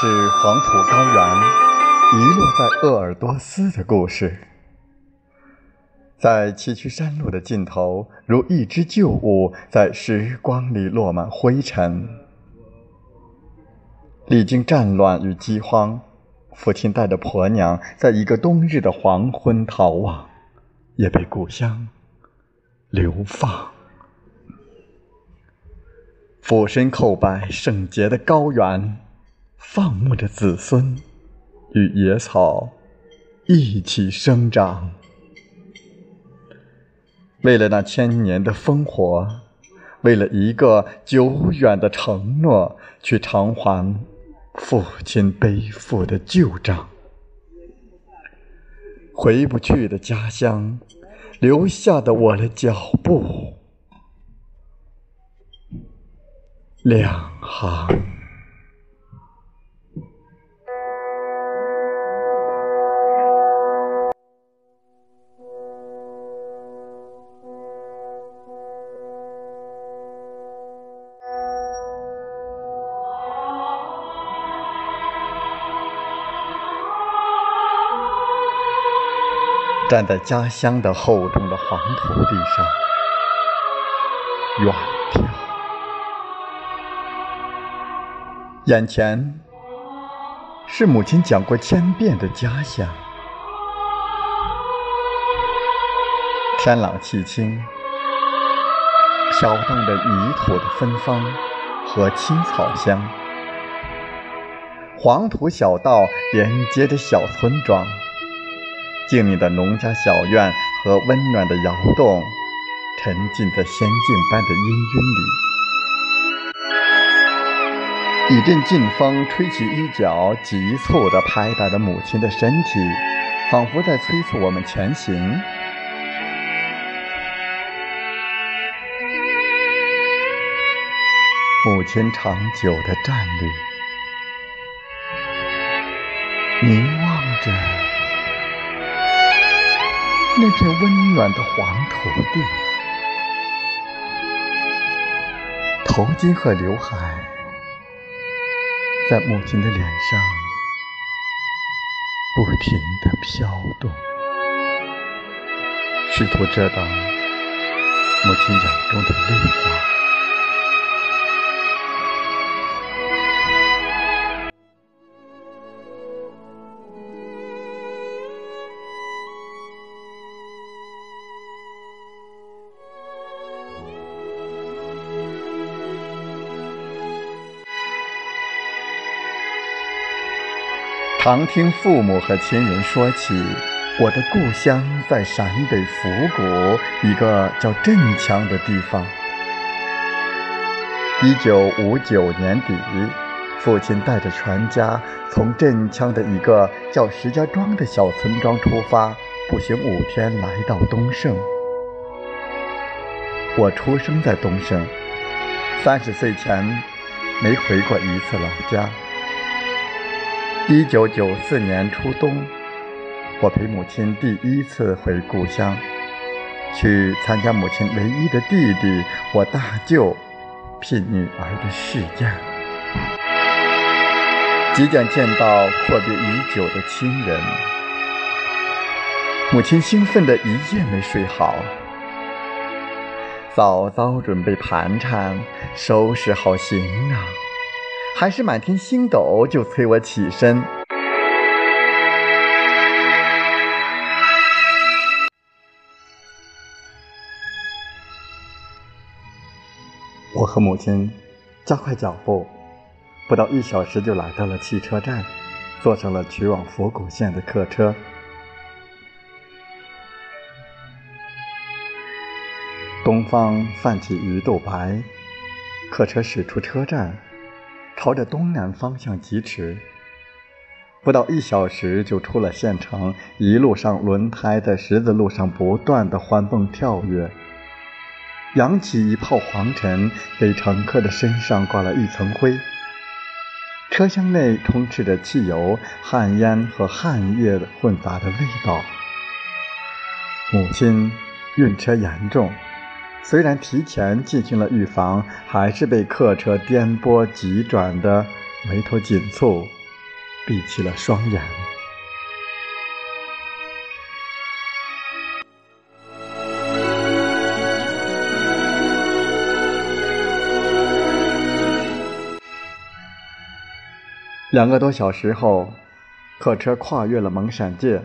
是黄土高原遗落在鄂尔多斯的故事，在崎岖山路的尽头，如一只旧物，在时光里落满灰尘。历经战乱与饥荒，父亲带着婆娘，在一个冬日的黄昏逃亡，也被故乡流放。俯身叩拜圣洁的高原。放牧的子孙与野草一起生长，为了那千年的烽火，为了一个久远的承诺，去偿还父亲背负的旧账。回不去的家乡，留下的我的脚步，两行。站在家乡的厚重的黄土地上，远眺，眼前是母亲讲过千遍的家乡。天朗气清，飘荡着泥土的芬芳和青草香，黄土小道连接着小村庄。静谧的农家小院和温暖的窑洞，沉浸在仙境般的氤氲里。一阵劲风吹起衣角，急促地拍打着母亲的身体，仿佛在催促我们前行。母亲长久地站立，凝望着。那片温暖的黄土地，头巾和刘海在母亲的脸上不停地飘动，试图遮挡母亲眼中的泪花。常听父母和亲人说起，我的故乡在陕北府谷一个叫镇羌的地方。一九五九年底，父亲带着全家从镇羌的一个叫石家庄的小村庄出发，步行五天来到东胜。我出生在东胜，三十岁前没回过一次老家。一九九四年初冬，我陪母亲第一次回故乡，去参加母亲唯一的弟弟我大舅聘女儿的试验。即将见到阔别已久的亲人，母亲兴奋的一夜没睡好，早早准备盘缠，收拾好行囊。还是满天星斗，就催我起身。我和母亲加快脚步，不到一小时就来到了汽车站，坐上了去往佛谷县的客车。东方泛起鱼肚白，客车驶出车站。朝着东南方向疾驰，不到一小时就出了县城。一路上，轮胎在十字路上不断的欢蹦跳跃，扬起一泡黄尘，给乘客的身上挂了一层灰。车厢内充斥着汽油、旱烟和汗液混杂的味道。母亲晕车严重。虽然提前进行了预防，还是被客车颠簸急转的眉头紧蹙，闭起了双眼。两个多小时后，客车跨越了蒙山界，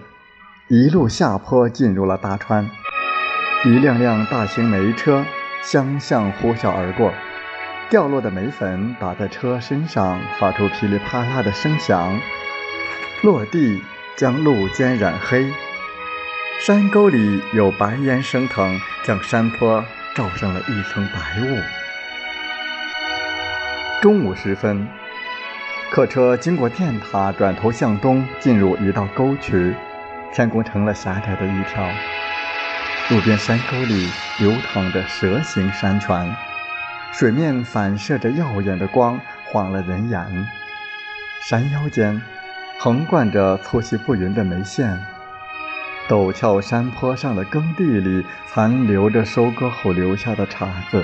一路下坡进入了大川。一辆辆大型煤车相向呼啸而过。掉落的煤粉打在车身上，发出噼里啪啦的声响，落地将路肩染黑。山沟里有白烟升腾，将山坡罩上了一层白雾。中午时分，客车经过电塔，转头向东，进入一道沟渠，天空成了狭窄的一条。路边山沟里流淌着蛇形山泉。水面反射着耀眼的光，晃了人眼。山腰间，横贯着粗细不匀的眉线。陡峭山坡上的耕地里，残留着收割后留下的茬子。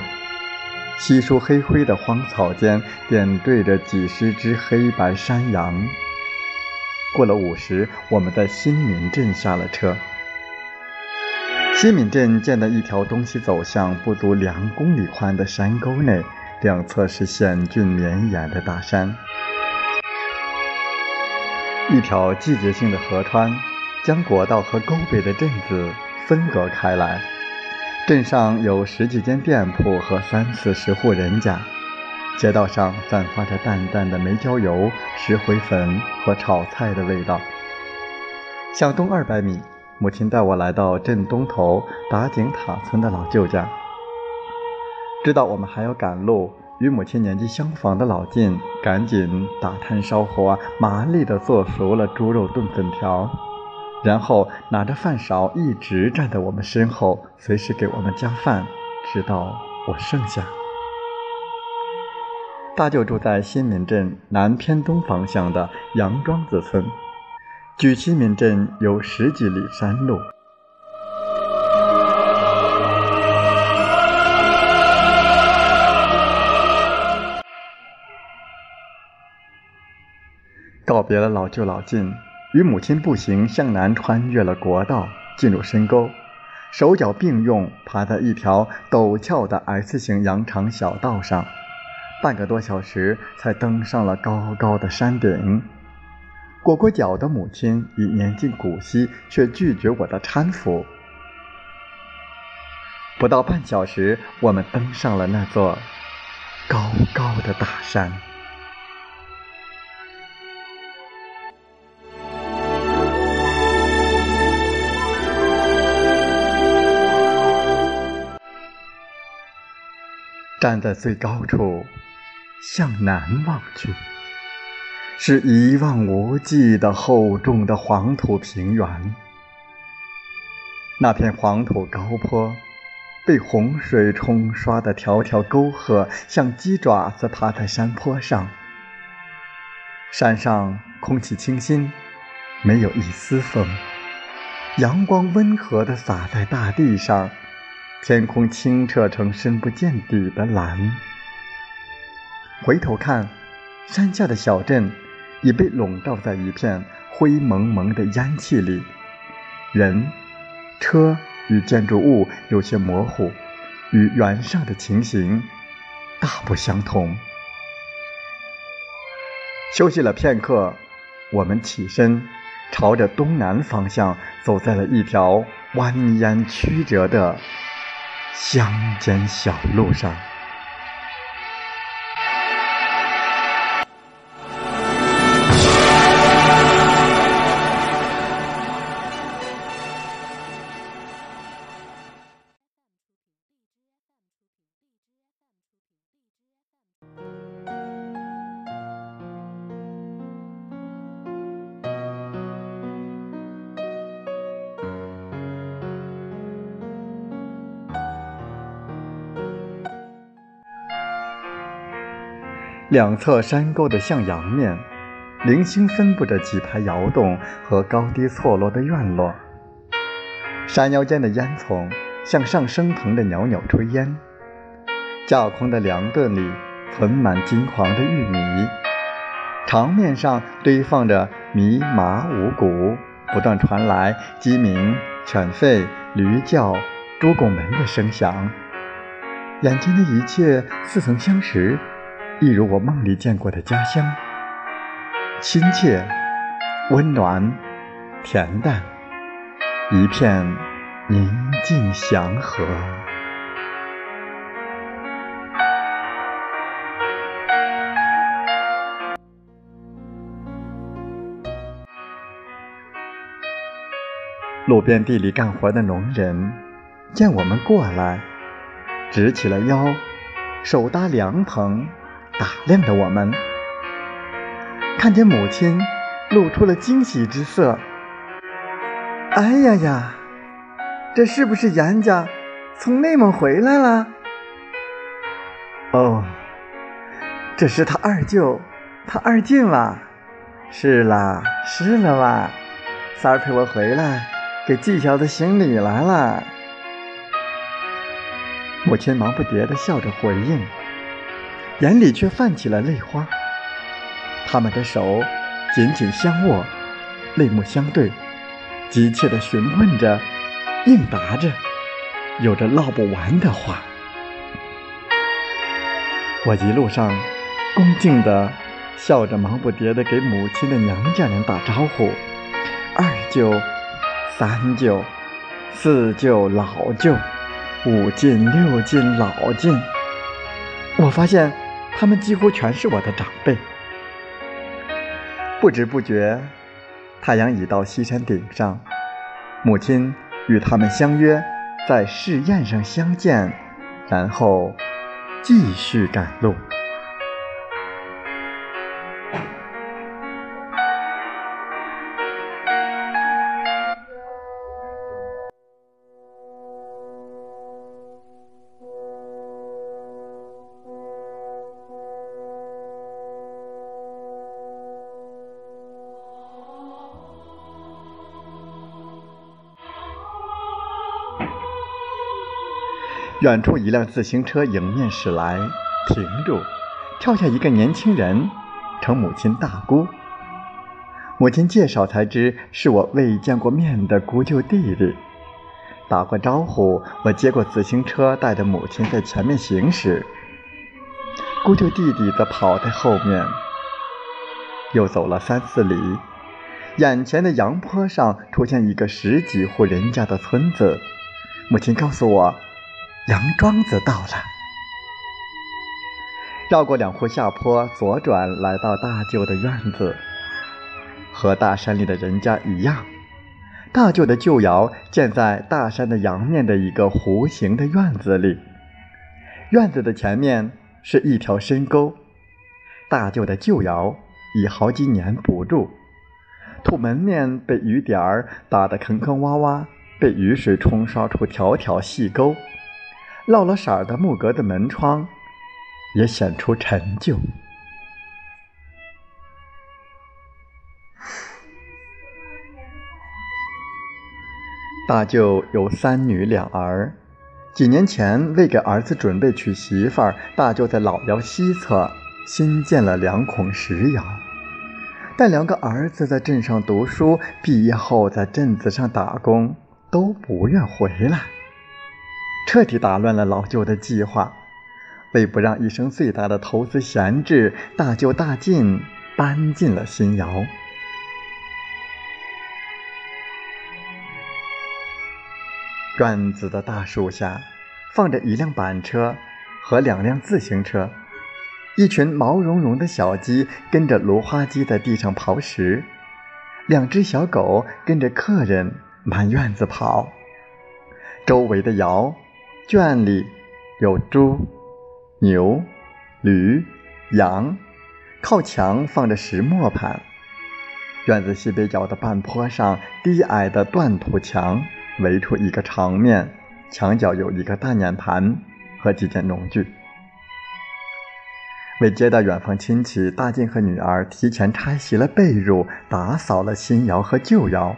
稀疏黑灰的荒草间，点缀着几十只黑白山羊。过了午时，我们在新民镇下了车。西敏镇建在一条东西走向不足两公里宽的山沟内，两侧是险峻绵延的大山。一条季节性的河川将国道和沟北的镇子分隔开来。镇上有十几间店铺和三四十户人家，街道上散发着淡淡的煤焦油、石灰粉和炒菜的味道。向东二百米。母亲带我来到镇东头打井塔村的老舅家，知道我们还要赶路，与母亲年纪相仿的老靳赶紧打炭烧火，麻利地做熟了猪肉炖粉条，然后拿着饭勺一直站在我们身后，随时给我们加饭，直到我剩下。大舅住在新民镇南偏东方向的杨庄子村。距新民镇有十几里山路。告别了老舅老靳，与母亲步行向南，穿越了国道，进入深沟，手脚并用，爬在一条陡峭的 S 型羊肠小道上，半个多小时才登上了高高的山顶。裹过脚的母亲已年近古稀，却拒绝我的搀扶。不到半小时，我们登上了那座高高的大山。站在最高处，向南望去。是一望无际的厚重的黄土平原，那片黄土高坡，被洪水冲刷的条条沟壑，像鸡爪子爬在山坡上。山上空气清新，没有一丝风，阳光温和地洒在大地上，天空清澈成深不见底的蓝。回头看，山下的小镇。已被笼罩在一片灰蒙蒙的烟气里，人、车与建筑物有些模糊，与原上的情形大不相同。休息了片刻，我们起身，朝着东南方向走在了一条蜿蜒曲折的乡间小路上。两侧山沟的向阳面，零星分布着几排窑洞和高低错落的院落。山腰间的烟囱向上升腾的袅袅炊烟，架空的粮垛里存满金黄的玉米。场面上堆放着米麻五谷，不断传来鸡鸣、犬吠、驴叫、猪拱门的声响。眼前的一切似曾相识，一如我梦里见过的家乡，亲切、温暖、恬淡，一片宁静祥和。路边地里干活的农人见我们过来，直起了腰，手搭凉棚，打量着我们。看见母亲，露出了惊喜之色。哎呀呀，这是不是严家从内蒙回来了？哦，这是他二舅，他二进哇。是啦，是了哇，三儿陪我回来。给季小子行礼来了，母亲忙不迭地笑着回应，眼里却泛起了泪花。他们的手紧紧相握，泪目相对，急切地询问着，应答着，有着唠不完的话。我一路上恭敬地笑着，忙不迭地给母亲的娘家人打招呼，二舅。三舅、四舅、老舅、五进、六进、老进，我发现他们几乎全是我的长辈。不知不觉，太阳已到西山顶上，母亲与他们相约在试验上相见，然后继续赶路。远处一辆自行车迎面驶来，停住，跳下一个年轻人，称母亲大姑。母亲介绍才知是我未见过面的姑舅弟弟。打过招呼，我接过自行车，带着母亲在前面行驶。姑舅弟弟则跑在后面。又走了三四里，眼前的阳坡上出现一个十几户人家的村子。母亲告诉我。杨庄子到了，绕过两户下坡，左转来到大舅的院子。和大山里的人家一样，大舅的旧窑建在大山的阳面的一个弧形的院子里。院子的前面是一条深沟，大舅的旧窑已好几年不住，土门面被雨点儿打得坑坑洼洼，被雨水冲刷出条条细沟。落了色儿的木格的门窗，也显出陈旧。大舅有三女两儿，几年前为给儿子准备娶媳妇儿，大舅在老窑西侧新建了两孔石窑。但两个儿子在镇上读书，毕业后在镇子上打工，都不愿回来。彻底打乱了老舅的计划。为不让一生最大的投资闲置，大舅大进搬进了新窑。院子的大树下，放着一辆板车和两辆自行车，一群毛茸茸的小鸡跟着芦花鸡在地上刨食，两只小狗跟着客人满院子跑，周围的窑。圈里有猪、牛、驴、羊，靠墙放着石磨盘。院子西北角的半坡上，低矮的断土墙围出一个长面，墙角有一个大碾盘和几件农具。为接待远房亲戚，大进和女儿提前拆洗了被褥，打扫了新窑和旧窑。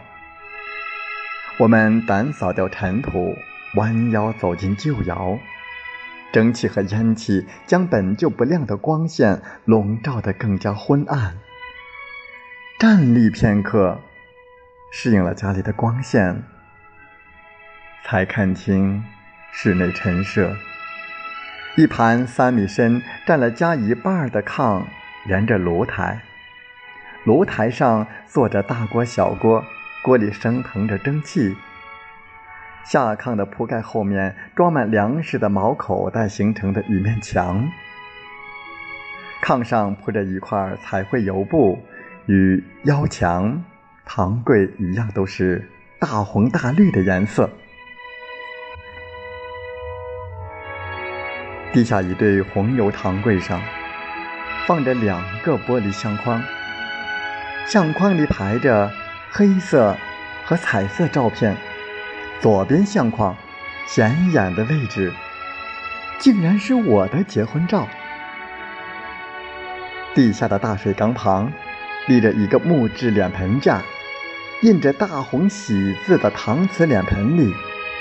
我们掸扫掉尘土。弯腰走进旧窑，蒸汽和烟气将本就不亮的光线笼罩得更加昏暗、站立片刻，适应了家里的光线，才看清室内陈设。一盘三米深、占了家一半的炕，沿着炉台。炉台上坐着大锅、小锅，锅里升腾着蒸汽。下炕的铺盖后面装满粮食的毛口袋形成的一面墙。炕上铺着一块彩绘油布，与腰墙、堂柜一样，都是大红大绿的颜色。地下一对红油堂柜上，放着两个玻璃相框，相框里排着黑色和彩色照片。左边相框显眼的位置，竟然是我的结婚照。地下的大水缸旁，立着一个木质脸盆架，印着大红喜字的搪瓷脸盆里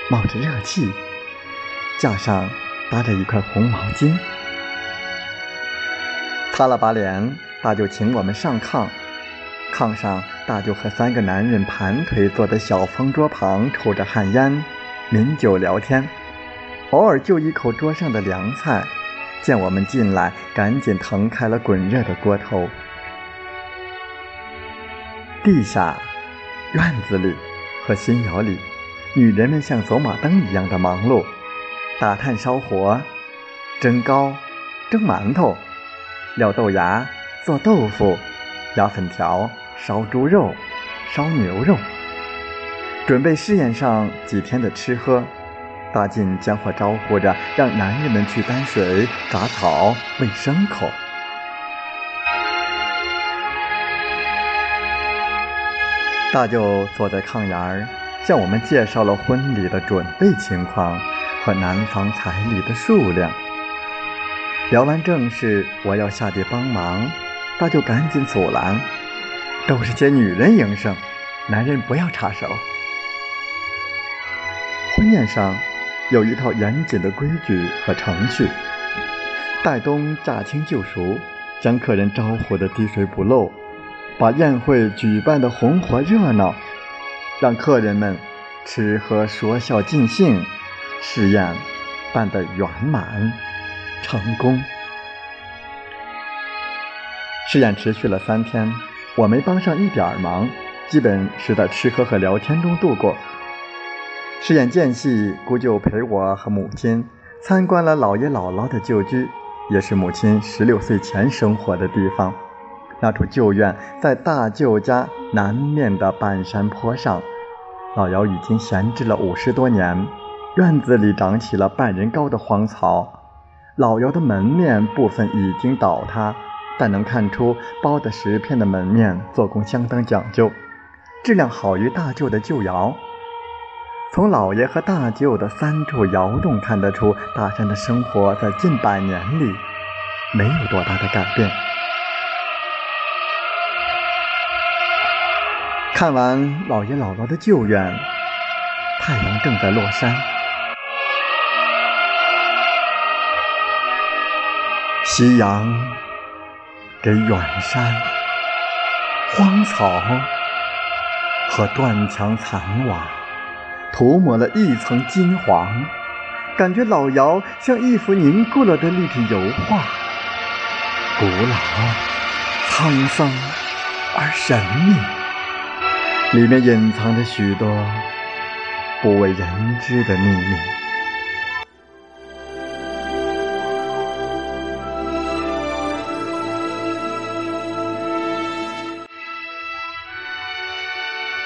冒着热气，架上。搭着一块红毛巾，擦了把脸，大舅请我们上炕。炕上，大舅和三个男人盘腿坐在小方桌旁，抽着旱烟，抿酒聊天，偶尔就一口桌上的凉菜。见我们进来，赶紧腾开了滚热的锅头。地下、院子里和新窑里，女人们像走马灯一样的忙碌。打炭烧火，蒸糕，蒸馒头，撂豆芽，做豆腐，压粉条，烧猪肉，烧牛肉，准备试验上几天的吃喝。大晋将会招呼着，让男人们去担水、铡草、喂牲口。大舅坐在炕沿儿，向我们介绍了婚礼的准备情况。和男方彩礼的数量。聊完正事，我要下地帮忙，大舅赶紧阻拦：“都是些女人营生，男人不要插手。”婚宴上有一套严谨的规矩和程序，戴东驾轻就熟，将客人招呼得滴水不漏，把宴会举办的红火热闹，让客人们吃喝说笑尽兴。试验办得圆满成功。试验持续了三天，我没帮上一点儿忙，基本是在吃喝和聊天中度过。饰演间隙，姑舅陪我和母亲参观了姥爷姥姥的旧居，也是母亲十六岁前生活的地方。那处旧院在大舅家南面的半山坡上，老姚已经闲置了五十多年。院子里长起了半人高的荒草，老姚的门面部分已经倒塌，但能看出包的石片的门面做工相当讲究，质量好于大舅的旧窑。从老爷和大舅的三处窑洞看得出，大山的生活在近百年里没有多大的改变。看完老爷姥姥的旧院，太阳正在落山。夕阳给远山、荒草和断墙残瓦涂抹了一层金黄，感觉老窑像一幅凝固了的立体油画，古老、沧桑而神秘，里面隐藏着许多不为人知的秘密。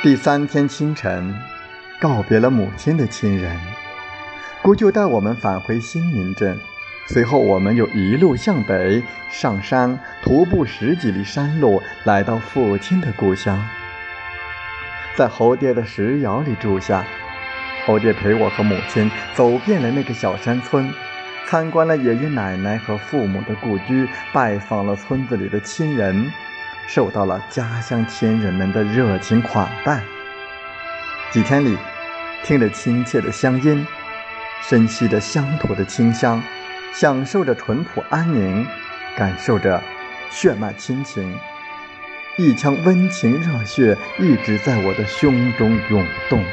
第三天清晨，告别了母亲的亲人，姑舅带我们返回新民镇。随后，我们又一路向北上山，徒步十几里山路，来到父亲的故乡，在侯爹的石窑里住下。侯爹陪我和母亲走遍了那个小山村，参观了爷爷奶奶和父母的故居，拜访了村子里的亲人。受到了家乡亲人们的热情款待。几天里，听着亲切的乡音，深吸着乡土的清香，享受着淳朴安宁，感受着血脉亲情。一腔温情热血一直在我的胸中涌动。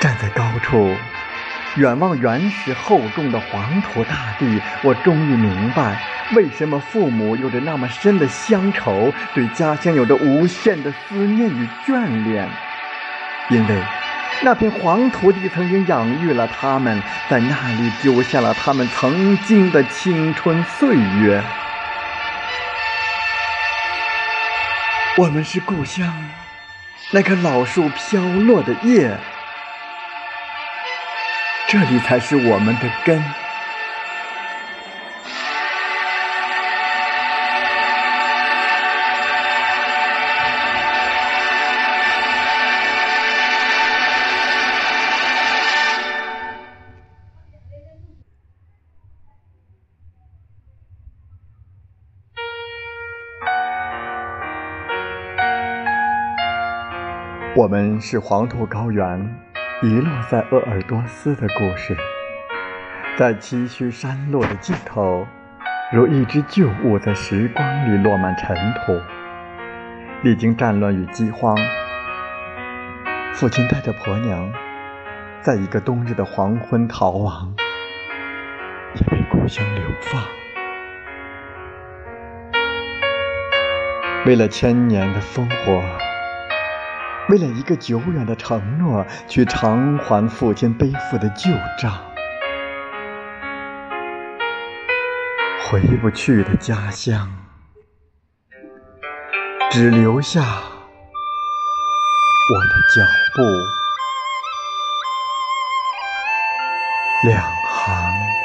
站在高处，远望原始厚重的黄土大地，我终于明白，为什么父母有着那么深的乡愁，对家乡有着无限的思念与眷恋。因为，那片黄土地曾经养育了他们，在那里丢下了他们曾经的青春岁月。我们是故乡那棵老树飘落的叶。这里才是我们的根。我们是黄土高原。遗落在鄂尔多斯的故事，在崎岖山路的尽头，如一只旧物在时光里落满尘土。历经战乱与饥荒，父亲带着婆娘，在一个冬日的黄昏逃亡，也被故乡流放。为了千年的烽火。为了一个久远的承诺，去偿还父亲背负的旧账，回不去的家乡，只留下我的脚步，两行。